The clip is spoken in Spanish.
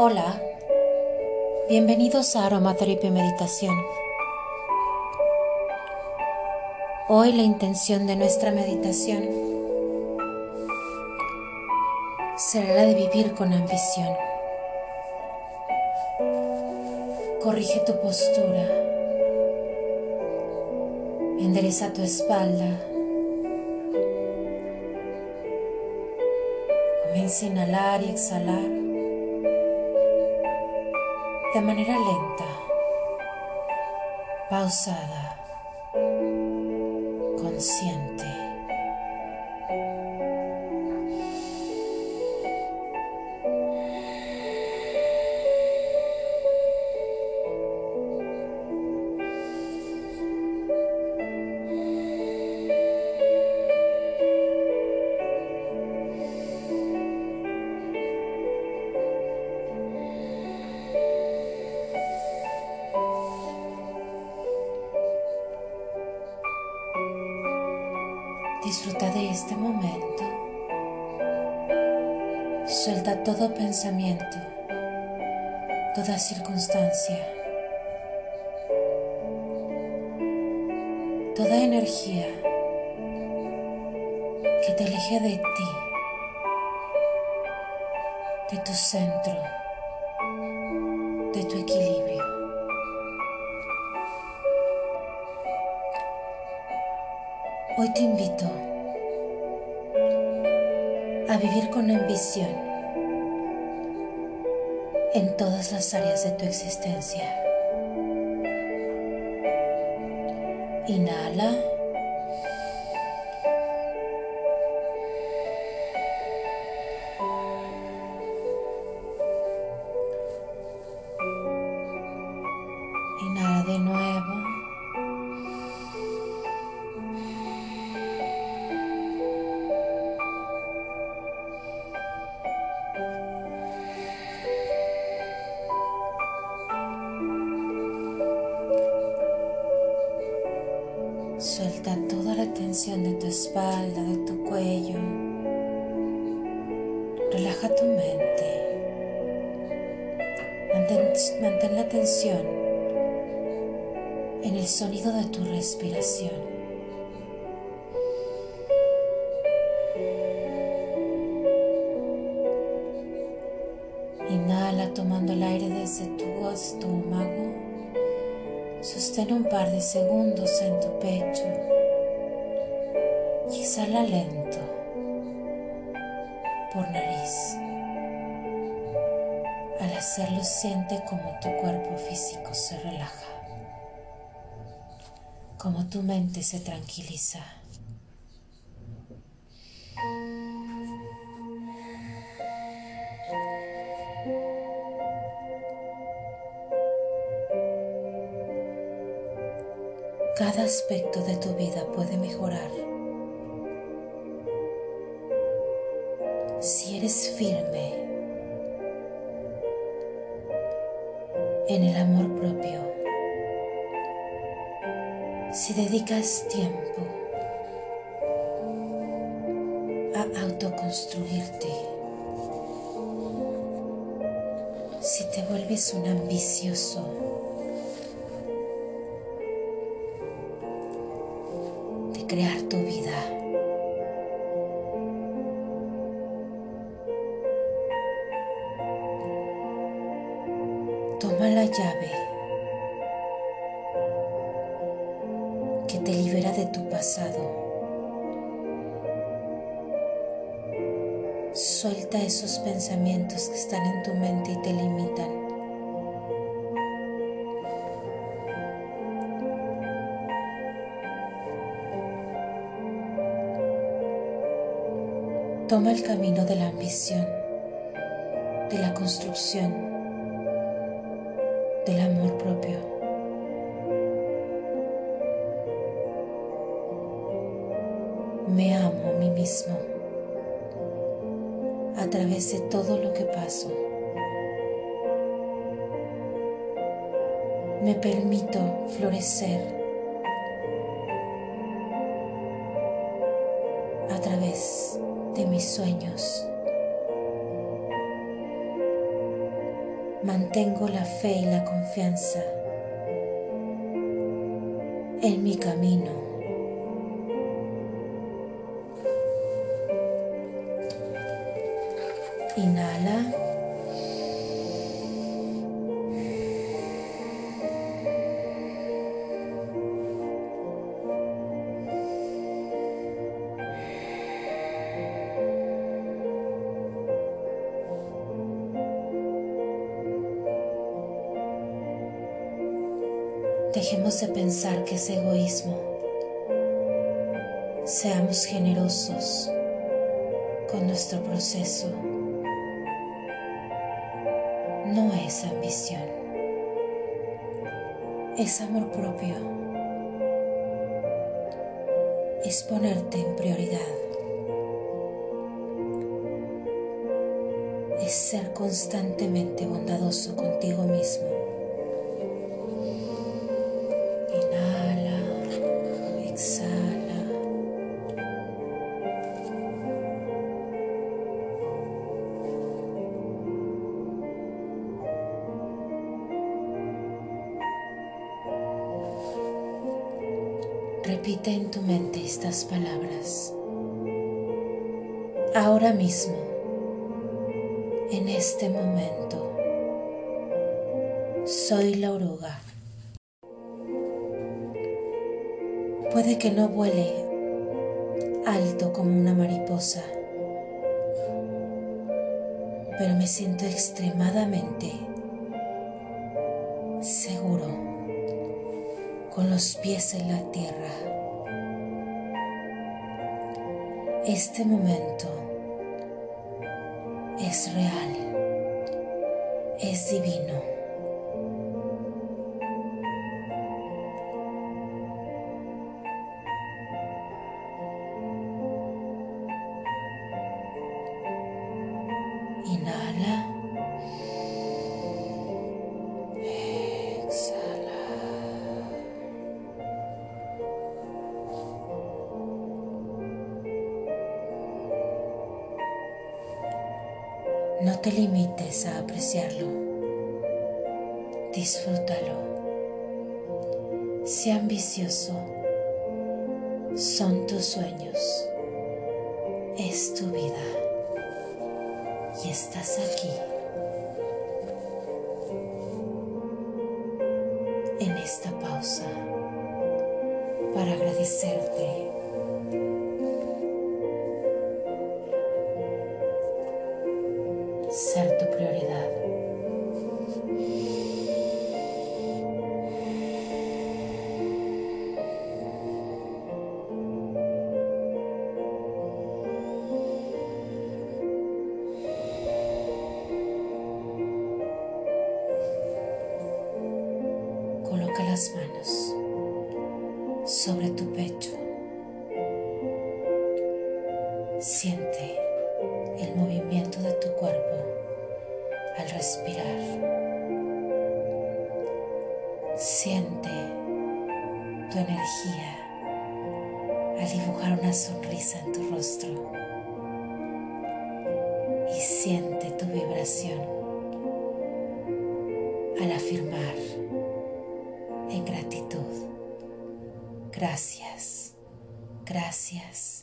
Hola, bienvenidos a Aromaterapia Meditación. Hoy la intención de nuestra meditación será la de vivir con ambición. Corrige tu postura, endereza tu espalda. Comienza a inhalar y exhalar de manera lenta, pausada, consciente. Disfruta de este momento. Suelta todo pensamiento, toda circunstancia, toda energía que te aleje de ti, de tu centro, de tu equilibrio. Hoy te invito a vivir con ambición en todas las áreas de tu existencia. Inhala. Espalda, de tu cuello. Relaja tu mente. Mantén, mantén la tensión en el sonido de tu respiración. Inhala tomando el aire desde tu estómago. Sostén un par de segundos en tu pecho exhala lento por nariz. Al hacerlo siente como tu cuerpo físico se relaja, como tu mente se tranquiliza. Cada aspecto de tu vida puede mejorar eres firme en el amor propio, si dedicas tiempo a autoconstruirte, si te vuelves un ambicioso Toma la llave que te libera de tu pasado. Suelta esos pensamientos que están en tu mente y te limitan. Toma el camino de la ambición, de la construcción, del amor propio. Me amo a mí mismo a través de todo lo que paso. Me permito florecer a través de mis sueños. Mantengo la fe y la confianza en mi camino. Inhala. Dejemos de pensar que es egoísmo. Seamos generosos con nuestro proceso. No es ambición, es amor propio. Es ponerte en prioridad. Es ser constantemente bondadoso contigo mismo. Repite en tu mente estas palabras. Ahora mismo, en este momento, soy la oruga. Puede que no vuele alto como una mariposa, pero me siento extremadamente los pies en la tierra. Este momento es real, es divino. No te limites a apreciarlo. Disfrútalo. Sea ambicioso. Son tus sueños. Es tu vida. Y estás aquí. En esta pausa. Para agradecerte tu pecho. Siente el movimiento de tu cuerpo al respirar. Siente tu energía al dibujar una sonrisa en tu rostro y siente tu vibración al afirmar Gracias, gracias.